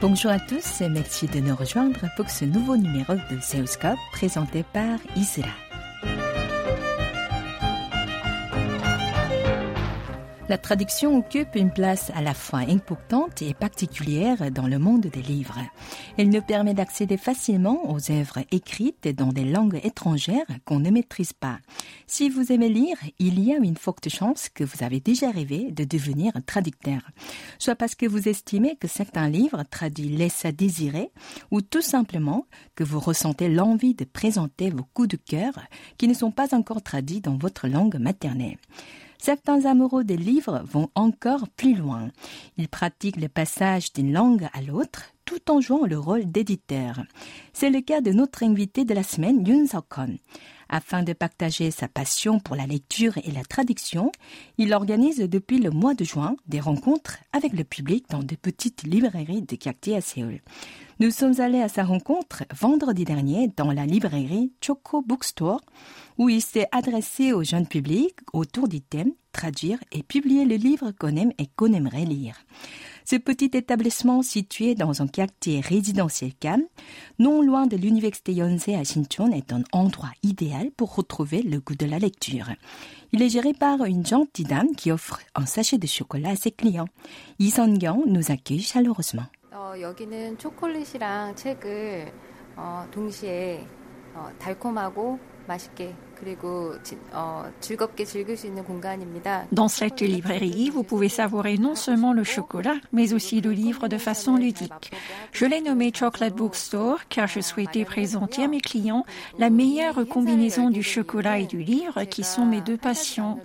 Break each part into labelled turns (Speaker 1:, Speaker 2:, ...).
Speaker 1: Bonjour à tous et merci de nous rejoindre pour ce nouveau numéro de Seuscope présenté par Isra. La traduction occupe une place à la fois importante et particulière dans le monde des livres. Elle nous permet d'accéder facilement aux œuvres écrites dans des langues étrangères qu'on ne maîtrise pas. Si vous aimez lire, il y a une forte chance que vous avez déjà rêvé de devenir traducteur. Soit parce que vous estimez que certains livres traduits laissent à désirer, ou tout simplement que vous ressentez l'envie de présenter vos coups de cœur qui ne sont pas encore traduits dans votre langue maternelle. Certains amoureux des livres vont encore plus loin. Ils pratiquent le passage d'une langue à l'autre tout en jouant le rôle d'éditeur. C'est le cas de notre invité de la semaine, Yun Sokon. Afin de partager sa passion pour la lecture et la traduction, il organise depuis le mois de juin des rencontres avec le public dans de petites librairies de quartier à Séoul. Nous sommes allés à sa rencontre vendredi dernier dans la librairie Choco Bookstore où il s'est adressé au jeune public autour du thème traduire et publier le livre qu'on aime et qu'on aimerait lire. Ce petit établissement situé dans un quartier résidentiel calme, non loin de l'université Yonsei à Sinchon, est un endroit idéal pour retrouver le goût de la lecture. Il est géré par une gentille dame qui offre un sachet de chocolat à ses clients. Yi Son-gyong nous accueille chaleureusement.
Speaker 2: 여기는 초콜릿이랑 책을 어, 동시에 어, 달콤하고 맛있게
Speaker 3: Dans cette librairie, vous pouvez savourer non seulement le chocolat, mais aussi le livre de façon ludique. Je l'ai nommé Chocolate Bookstore car je souhaitais présenter à mes clients la meilleure combinaison du chocolat et du livre qui sont mes deux passions.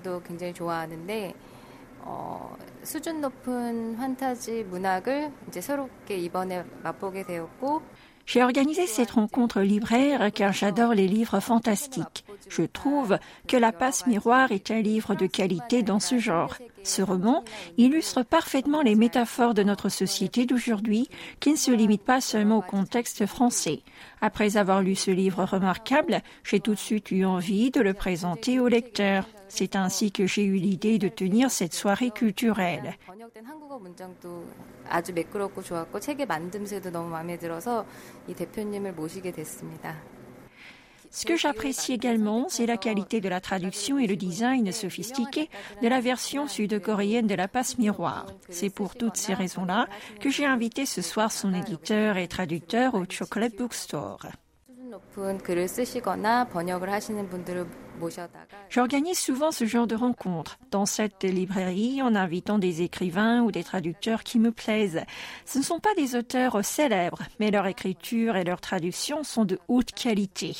Speaker 3: J'ai organisé cette rencontre libraire car j'adore les livres fantastiques. Je trouve que La Passe Miroir est un livre de qualité dans ce genre. Ce roman illustre parfaitement les métaphores de notre société d'aujourd'hui qui ne se limite pas seulement au contexte français. Après avoir lu ce livre remarquable, j'ai tout de suite eu envie de le présenter au lecteur. C'est ainsi que j'ai eu l'idée de tenir cette soirée culturelle. Ce que j'apprécie également, c'est la qualité de la traduction et le design sophistiqué de la version sud-coréenne de la passe miroir. C'est pour toutes ces raisons-là que j'ai invité ce soir son éditeur et traducteur au Chocolate Bookstore. J'organise souvent ce genre de rencontres dans cette librairie en invitant des écrivains ou des traducteurs qui me plaisent. Ce ne sont pas des auteurs célèbres, mais leur écriture et leur traduction sont de haute qualité.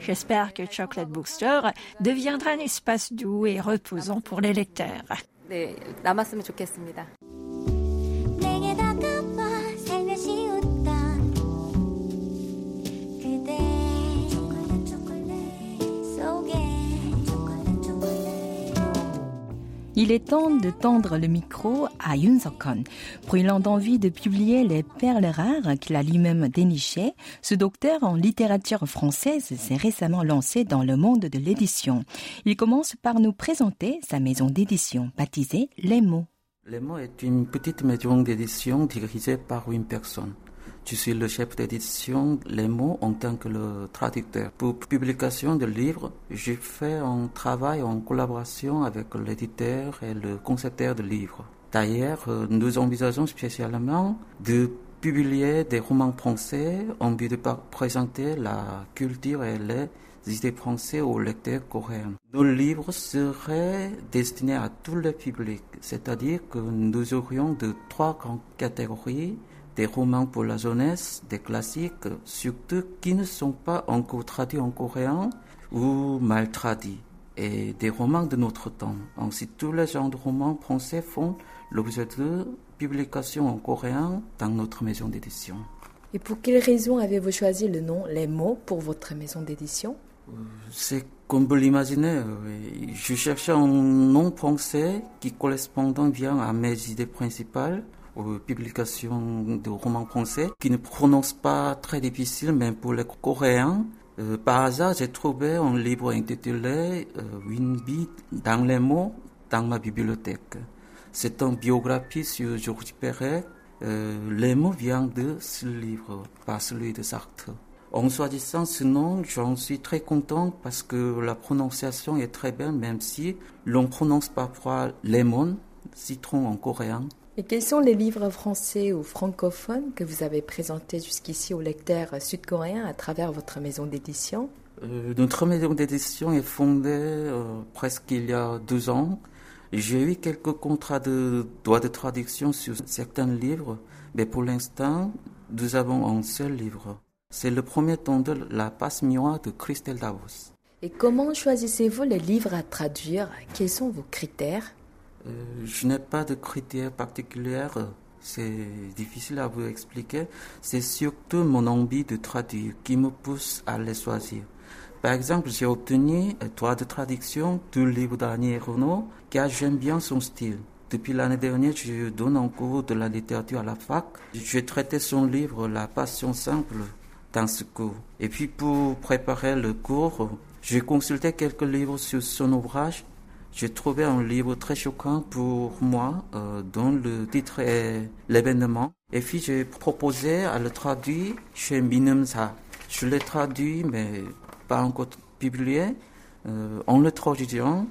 Speaker 3: J'espère que Chocolate Bookstore deviendra un espace doux et reposant pour les lecteurs.
Speaker 1: Il est temps de tendre le micro à Yun Sokon. Brûlant d'envie de publier les perles rares qu'il a lui-même dénichées, ce docteur en littérature française s'est récemment lancé dans le monde de l'édition. Il commence par nous présenter sa maison d'édition, baptisée Les Mots.
Speaker 4: Les Mots est une petite maison d'édition dirigée par une personne. Je suis le chef d'édition Les mots en tant que le traducteur. Pour publication de livres, j'ai fait un travail en collaboration avec l'éditeur et le concepteur de livres. D'ailleurs, euh, nous envisageons spécialement de publier des romans français en vue de présenter la culture et les idées françaises aux lecteurs coréens. Nos livres seraient destinés à tous les publics, c'est-à-dire que nous aurions de trois grandes catégories des romans pour la jeunesse, des classiques, surtout qui ne sont pas encore traduits en coréen ou mal traduits, et des romans de notre temps. Ainsi, tous les genres de romans français font l'objet de publications en coréen dans notre maison d'édition.
Speaker 1: Et pour quelle raison avez-vous choisi le nom Les mots pour votre maison d'édition?
Speaker 4: C'est comme vous l'imaginez, je cherchais un nom français qui correspondant bien à mes idées principales publication de romans français qui ne prononcent pas très difficile, même pour les Coréens. Euh, par hasard, j'ai trouvé un livre intitulé euh, Winby dans les mots dans ma bibliothèque. C'est une biographie sur Georges Perret. Euh, les mots viennent de ce livre, pas celui de Sartre. En choisissant ce nom, j'en suis très content parce que la prononciation est très belle, même si l'on prononce parfois lemon, citron en coréen.
Speaker 1: Et quels sont les livres français ou francophones que vous avez présentés jusqu'ici aux lecteurs sud-coréens à travers votre maison d'édition?
Speaker 4: Euh, notre maison d'édition est fondée euh, presque il y a deux ans. J'ai eu quelques contrats de droit de traduction sur certains livres, mais pour l'instant, nous avons un seul livre. C'est le premier tome de La passe miroir de Christelle Davos.
Speaker 1: Et comment choisissez-vous les livres à traduire? Quels sont vos critères?
Speaker 4: Euh, je n'ai pas de critères particuliers. C'est difficile à vous expliquer. C'est surtout mon envie de traduire qui me pousse à les choisir. Par exemple, j'ai obtenu un droit de traduction du livre d'Annie Renaud, car j'aime bien son style. Depuis l'année dernière, je donne un cours de la littérature à la fac. J'ai traité son livre La Passion simple dans ce cours. Et puis pour préparer le cours, j'ai consulté quelques livres sur son ouvrage. J'ai trouvé un livre très choquant pour moi, euh, dont le titre est L'événement. Et puis j'ai proposé à le traduire chez Minumsa. Je l'ai traduit, mais pas encore publié. Euh, en le traduisant,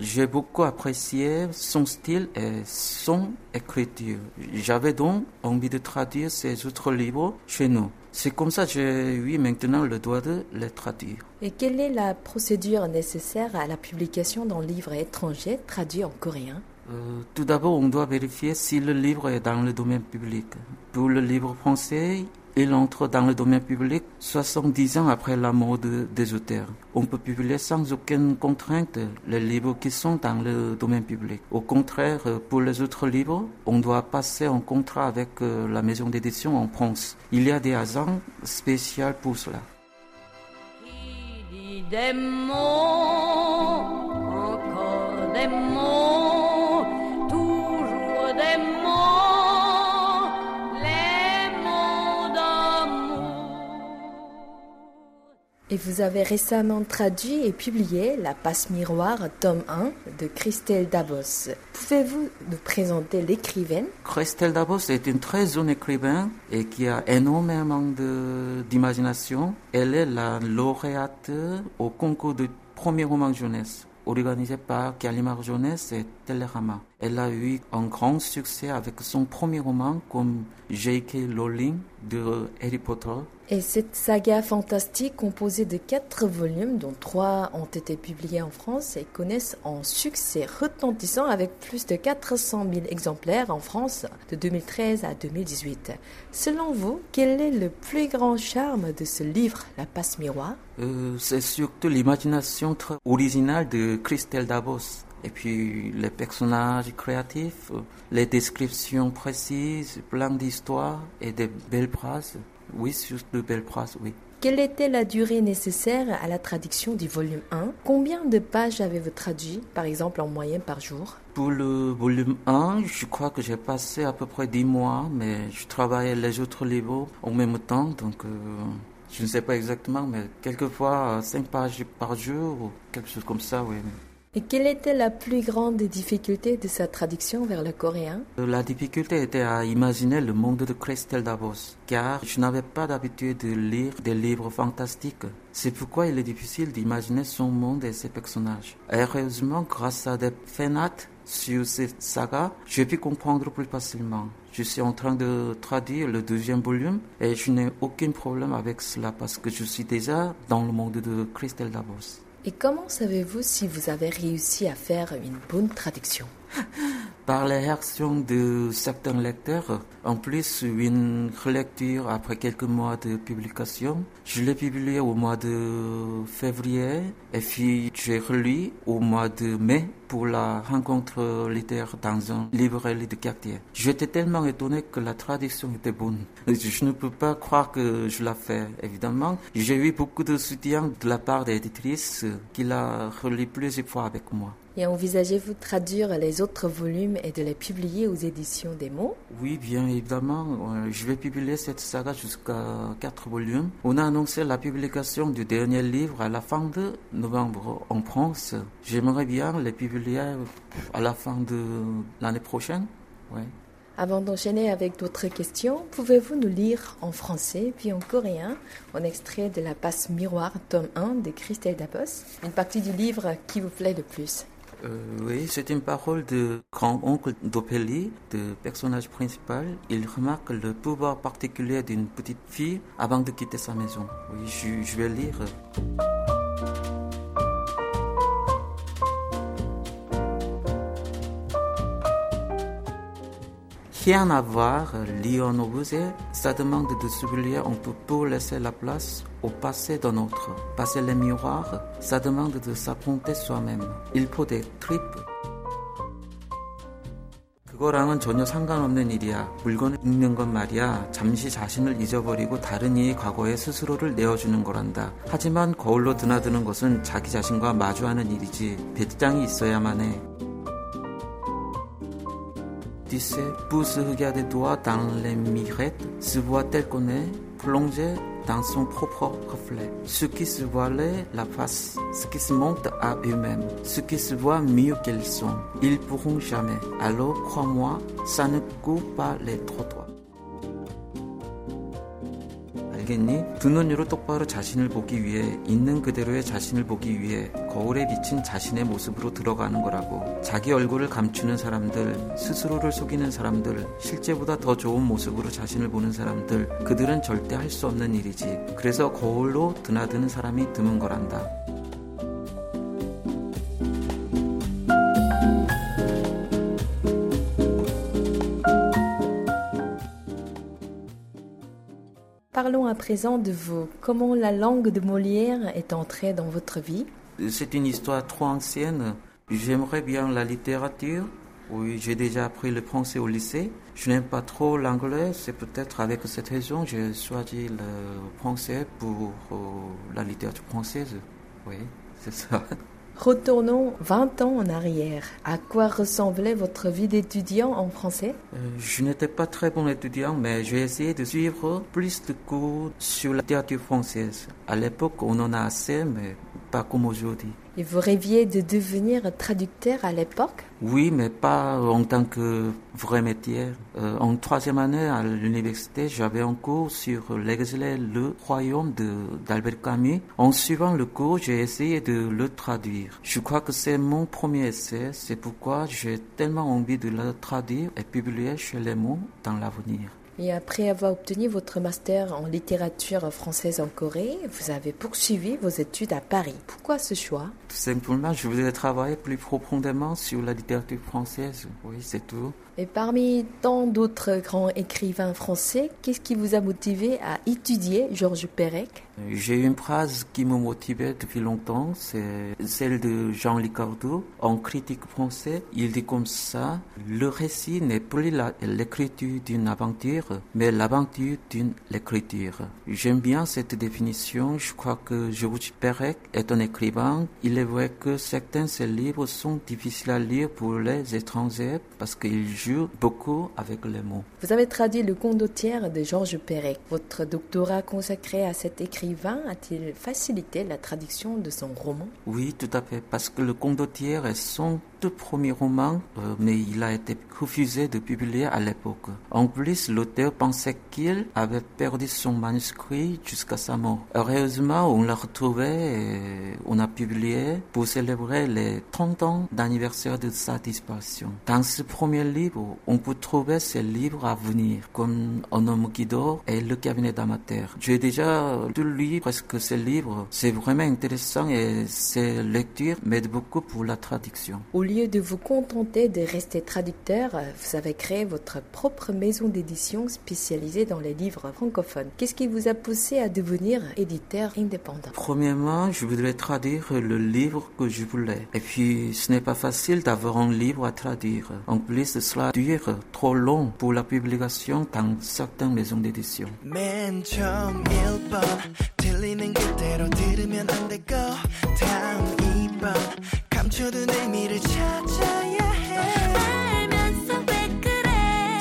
Speaker 4: j'ai beaucoup apprécié son style et son écriture. J'avais donc envie de traduire ces autres livres chez nous. C'est comme ça que j'ai eu maintenant le droit de les traduire.
Speaker 1: Et quelle est la procédure nécessaire à la publication d'un livre étranger traduit en coréen?
Speaker 4: Euh, tout d'abord, on doit vérifier si le livre est dans le domaine public. Pour le livre français, il entre dans le domaine public 70 ans après la mort de- des auteurs. On peut publier sans aucune contrainte les livres qui sont dans le domaine public. Au contraire, pour les autres livres, on doit passer un contrat avec euh, la maison d'édition en France. Il y a des agents spéciaux pour cela.
Speaker 1: Et vous avez récemment traduit et publié La passe miroir, tome 1 de Christelle Dabos. Pouvez-vous nous présenter l'écrivaine?
Speaker 4: Christelle Dabos est une très jeune écrivaine et qui a énormément d'imagination. Elle est la lauréate au concours de premier roman jeunesse organisé par Gallimard Jeunesse et Télérama. Elle a eu un grand succès avec son premier roman comme J.K. Rowling de Harry Potter.
Speaker 1: Et cette saga fantastique composée de quatre volumes, dont trois ont été publiés en France et connaissent un succès retentissant avec plus de 400 000 exemplaires en France de 2013 à 2018. Selon vous, quel est le plus grand charme de ce livre, La passe miroir?
Speaker 4: Euh, c'est surtout l'imagination très originale de Christelle Dabos. Et puis les personnages créatifs, euh, les descriptions précises, plein d'histoires et des belles phrases. Oui, juste de belles phrases, oui.
Speaker 1: Quelle était la durée nécessaire à la traduction du volume 1 Combien de pages avez-vous traduit, par exemple en moyenne par jour?
Speaker 4: Pour le volume 1, je crois que j'ai passé à peu près 10 mois, mais je travaillais les autres livres en même temps, donc euh, je ne sais pas exactement, mais quelquefois 5 pages par jour ou quelque chose comme ça, oui.
Speaker 1: Et quelle était la plus grande difficulté de sa traduction vers le coréen?
Speaker 4: La difficulté était à imaginer le monde de Christelle Davos, car je n'avais pas l'habitude de lire des livres fantastiques. C'est pourquoi il est difficile d'imaginer son monde et ses personnages. Heureusement, grâce à des fanats sur cette saga, j'ai pu comprendre plus facilement. Je suis en train de traduire le deuxième volume et je n'ai aucun problème avec cela parce que je suis déjà dans le monde de Christelle Davos.
Speaker 1: Et comment savez-vous si vous avez réussi à faire une bonne traduction?
Speaker 4: par les réactions de certains lecteurs, en plus une relecture après quelques mois de publication. Je l'ai publié au mois de février et puis j'ai relu au mois de mai pour la rencontre littéraire dans un librairie de quartier. J'étais tellement étonné que la traduction était bonne. Je ne peux pas croire que je l'ai fait, évidemment. J'ai eu beaucoup de soutien de la part des éditrices qui l'a relu plusieurs fois avec moi.
Speaker 1: Et envisagez-vous de traduire les autres volumes et de les publier aux éditions des mots?
Speaker 4: Oui, bien évidemment. Euh, Je vais publier cette saga jusqu'à quatre volumes. On a annoncé la publication du dernier livre à la fin de novembre en France. J'aimerais bien les publier à la fin de l'année prochaine. Ouais.
Speaker 1: Avant d'enchaîner avec d'autres questions, pouvez-vous nous lire en français puis en coréen un extrait de La passe miroir, tome 1 de Christelle Dabos, une partie du livre qui vous plaît le plus?
Speaker 4: Euh, oui, c'est une parole de grand-oncle d'Opélie, de personnage principal. Il remarque le pouvoir particulier d'une petite fille avant de quitter sa maison. Oui, je, je vais lire. Rien à voir, Léon Obusé, ça demande de s'oublier un peu pour laisser la place au passé d'un autre. Passer les miroirs, ça demande de s'affronter soi-même. Il faut des tripes. 그거랑은 전혀 상관없는 일이야. 물건을 읽는 건 말이야. 잠시 자신을 잊어버리고 다른 이의 과거에 스스로를 내어주는 거란다. 하지만 거울로 드나드는 것은 자기 자신과 마주하는 일이지. 배짱이 있어야만 해. Pour se regarder droit dans les mirettes, se voit tel qu'on est, plongé dans son propre reflet. Ce qui se voilait la face, ce qui se montre à eux-mêmes, ce qui se voit mieux qu'ils sont, ils pourront jamais. Alors, crois-moi, ça ne coupe pas les trottoirs. 알겠니? 두 눈으로 똑바로 자신을 보기 위해 있는 그대로의 자신을 보기 위해 거울에 비친 자신의 모습으로 들어가는 거라고. 자기 얼굴을 감추는 사람들, 스스로를 속이는 사람들, 실제보다 더 좋은 모습으로 자신을 보는 사람들, 그들은 절대 할 수 없는 일이지. 그래서 거울로 드나드는 사람이 드문 거란다.
Speaker 1: Parlons à présent de vous. Comment la langue de Molière est entrée dans votre vie?
Speaker 4: C'est une histoire trop ancienne. J'aimerais bien la littérature. Oui, j'ai déjà appris le français au lycée. Je n'aime pas trop l'anglais. C'est peut-être avec cette raison que j'ai choisi le français pour euh, la littérature française. Oui, c'est ça.
Speaker 1: Retournons 20 ans en arrière. À quoi ressemblait votre vie d'étudiant en français?
Speaker 4: Euh, je n'étais pas très bon étudiant, mais j'ai essayé de suivre plus de cours sur la littérature française. À l'époque, on en a assez, mais pas comme aujourd'hui.
Speaker 1: Et vous rêviez de devenir traducteur à l'époque
Speaker 4: Oui, mais pas en tant que vrai métier. Euh, en troisième année à l'université, j'avais un cours sur l'exilé Le Royaume d'Albert Camus. En suivant le cours, j'ai essayé de le traduire. Je crois que c'est mon premier essai, c'est pourquoi j'ai tellement envie de le traduire et publier chez Les Mots dans l'avenir.
Speaker 1: Et après avoir obtenu votre master en littérature française en Corée, vous avez poursuivi vos études à Paris. Pourquoi ce choix?
Speaker 4: Tout simplement, je voulais travailler plus profondément sur la littérature française. Oui, c'est tout.
Speaker 1: Et parmi tant d'autres grands écrivains français, qu'est-ce qui vous a motivé à étudier Georges Perec?
Speaker 4: J'ai une phrase qui me motivait depuis longtemps, c'est celle de Jean Licardo. En critique français, il dit comme ça, le récit n'est plus l'écriture d'une aventure, mais l'aventure d'une écriture. J'aime bien cette définition, je crois que Georges Perec est un écrivain. Il est vrai que certains de ses livres sont difficiles à lire pour les étrangers parce qu'il joue beaucoup avec les mots.
Speaker 1: Vous avez traduit le condottière de Georges Perec. Votre doctorat consacré à cet a-t-il facilité la traduction de son roman?
Speaker 4: Oui, tout à fait, parce que le Condottière est son tout premier roman, euh, mais il a été refusé de publier à l'époque. En plus, l'auteur pensait qu'il avait perdu son manuscrit jusqu'à sa mort. Heureusement, on l'a retrouvé et on a publié pour célébrer les 30 ans d'anniversaire de sa disparition. Dans ce premier livre, on peut trouver ses livres à venir, comme Un homme qui dort et Le cabinet d'amateur. J'ai déjà lu presque ces livres. C'est vraiment intéressant et ces lectures m'aident beaucoup pour la traduction.
Speaker 1: Lieu de vous contenter de rester traducteur, vous avez créé votre propre maison d'édition spécialisée dans les livres francophones. Qu'est-ce qui vous a poussé à devenir éditeur indépendant?
Speaker 4: Premièrement, je voudrais traduire le livre que je voulais. Et puis, ce n'est pas facile d'avoir un livre à traduire. En plus, cela dure trop long pour la publication dans certaines maisons d'édition.
Speaker 5: 맨 처음 1번 틀리는 그대로 들으면 안 되고 다음 2번 멈춰둔 의미를 찾아야 해
Speaker 6: 알면서 왜 그래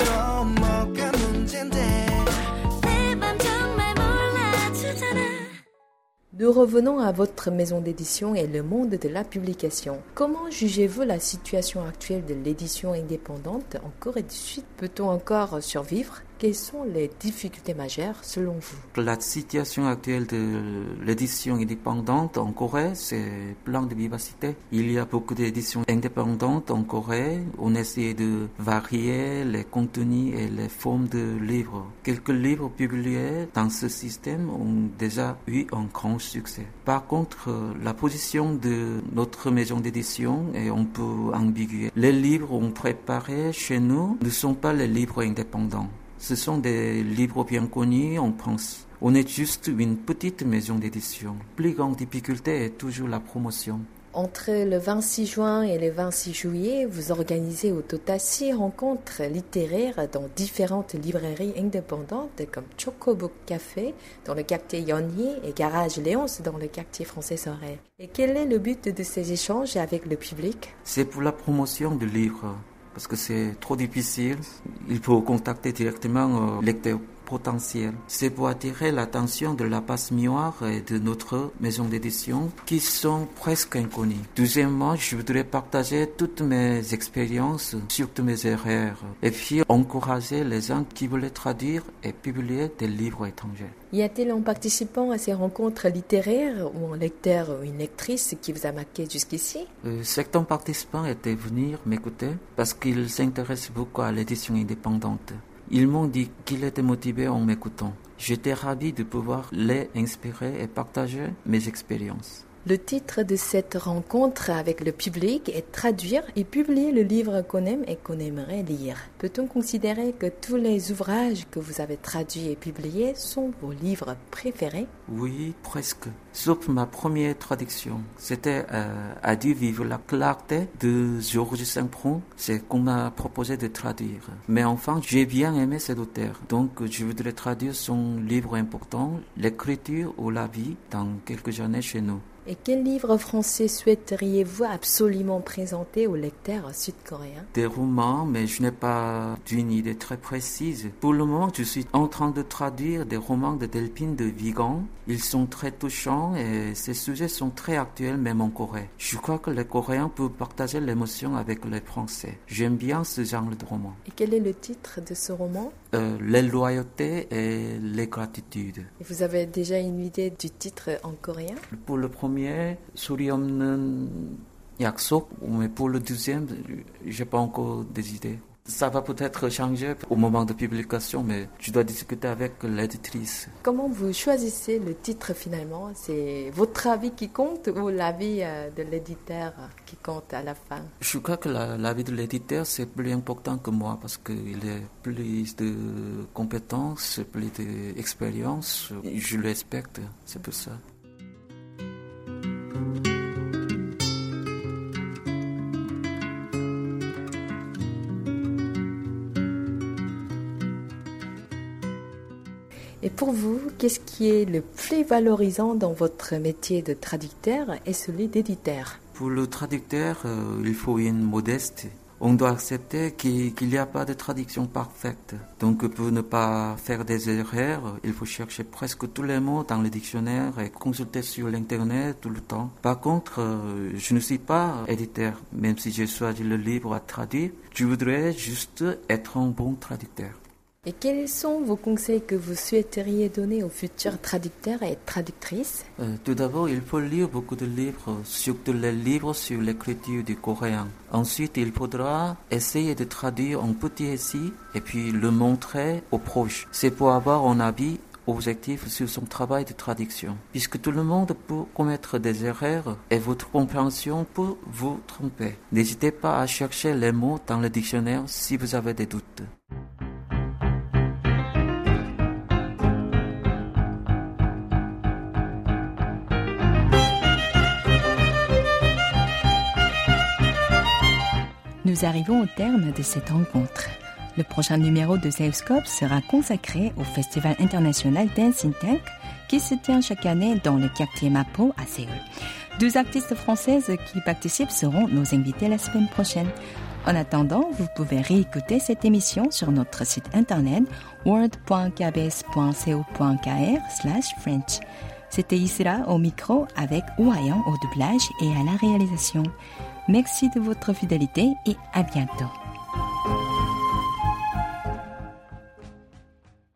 Speaker 5: 또 뭐가 문제인데
Speaker 6: 내 맘 정말 몰라주잖아
Speaker 1: Nous revenons à votre maison d'édition et le monde de la publication. Comment jugez-vous la situation actuelle de l'édition indépendante en Corée du Sud Peut-on encore survivre Quelles sont les difficultés majeures selon vous
Speaker 4: La situation actuelle de l'édition indépendante en Corée, c'est plein de vivacité. Il y a beaucoup d'éditions indépendantes en Corée. On essaie de varier les contenus et les formes de livres. Quelques livres publiés dans ce système ont déjà eu un grand succès. Par contre, la position de notre maison d'édition est un peu ambiguë. Les livres on préparés chez nous ne sont pas les livres indépendants. Ce sont des livres bien connus en France. On est juste une petite maison d'édition. Plus grande difficulté est toujours la promotion.
Speaker 1: Entre le 26 juin et le 26 juillet, vous organisez au total six rencontres littéraires dans différentes librairies indépendantes comme Chocobook Café dans le quartier Yonyi et Garage Léonce dans le quartier français Sorel. Et quel est le but de ces échanges avec le public?
Speaker 4: C'est pour la promotion du livre, parce que c'est trop difficile. Il faut contacter directement euh, lecteurs C'est pour attirer l'attention de la passe miroir et de notre maison d'édition qui sont presque inconnus. Deuxièmement, je voudrais partager toutes mes expériences, surtout mes erreurs, et puis encourager les gens qui voulaient traduire et publier des livres étrangers.
Speaker 1: Y a-t-il un participant à ces rencontres littéraires ou un lecteur ou une lectrice qui vous a marqué jusqu'ici?
Speaker 4: Euh, certains participants étaient venus m'écouter parce qu'ils s'intéressent beaucoup à l'édition indépendante. Ils m'ont dit qu'ils étaient motivés en m'écoutant. J'étais ravi de pouvoir les inspirer et partager mes expériences.
Speaker 1: Le titre de cette rencontre avec le public est traduire et publier le livre qu'on aime et qu'on aimerait lire. Peut-on considérer que tous les ouvrages que vous avez traduits et publiés sont vos livres préférés?
Speaker 4: Oui, presque. Sauf ma première traduction. C'était euh, Adieu vive la clarté de Georges Saint-Pront. C'est qu'on m'a proposé de traduire. Mais enfin, j'ai bien aimé cet auteur. Donc, je voudrais traduire son livre important, L'écriture ou la vie, dans quelques années chez nous.
Speaker 1: Et quel livre français souhaiteriez-vous absolument présenter aux lecteurs sud-coréens
Speaker 4: Des romans, mais je n'ai pas d'une idée très précise. Pour le moment, je suis en train de traduire des romans de Delphine de Vigan. Ils sont très touchants et ces sujets sont très actuels même en Corée. Je crois que les Coréens peuvent partager l'émotion avec les Français. J'aime bien ce genre de roman.
Speaker 1: Et quel est le titre de ce roman
Speaker 4: Euh, les loyautés et les gratitudes.
Speaker 1: Et Vous avez déjà une idée du titre en coréen?
Speaker 4: Pour le premier, 소리 없는 약속, mais pour le deuxième, j'ai pas encore des idées. Ça va peut-être changer au moment de publication, mais je dois discuter avec l'éditrice.
Speaker 1: Comment vous choisissez le titre finalement C'est votre avis qui compte ou l'avis euh, de l'éditeur qui compte à la fin
Speaker 4: Je crois que la- l'avis de l'éditeur, c'est plus important que moi parce qu'il a plus de compétences, plus d'expérience. Je le respecte, c'est pour ça.
Speaker 1: Et pour vous, qu'est-ce qui est le plus valorisant dans votre métier de traducteur et celui d'éditeur
Speaker 4: Pour le traducteur, euh, il faut une modestie. On doit accepter qu'il qu'il n'y a pas de traduction parfaite. Donc pour ne pas faire des erreurs, il faut chercher presque tous les mots dans le dictionnaire et consulter sur l'internet tout le temps. Par contre, euh, je ne suis pas éditeur, même si j'ai choisi le livre à traduire. Je voudrais juste être un bon traducteur.
Speaker 1: Et quels sont vos conseils que vous souhaiteriez donner aux futurs traducteurs et traductrices?
Speaker 4: Euh, tout d'abord, il faut lire beaucoup de livres, surtout les livres sur l'écriture du coréen. Ensuite, il faudra essayer de traduire un petit récit et puis le montrer aux proches. C'est pour avoir un avis objectif sur son travail de traduction. Puisque tout le monde peut commettre des erreurs et votre compréhension peut vous tromper. N'hésitez pas à chercher les mots dans le dictionnaire si vous avez des doutes.
Speaker 7: Nous arrivons au terme de cette rencontre. Le prochain numéro de Zeuscope sera consacré au Festival international Dancing Tank
Speaker 1: qui se tient chaque année dans le quartier Mapo à Séoul. Deux artistes françaises qui participent seront nos invités la semaine prochaine. En attendant, vous pouvez réécouter cette émission sur notre site internet world.kbs.co.kr French. C'était Isra au micro avec Ouayan au doublage et à la réalisation. Merci de votre fidélité et à bientôt.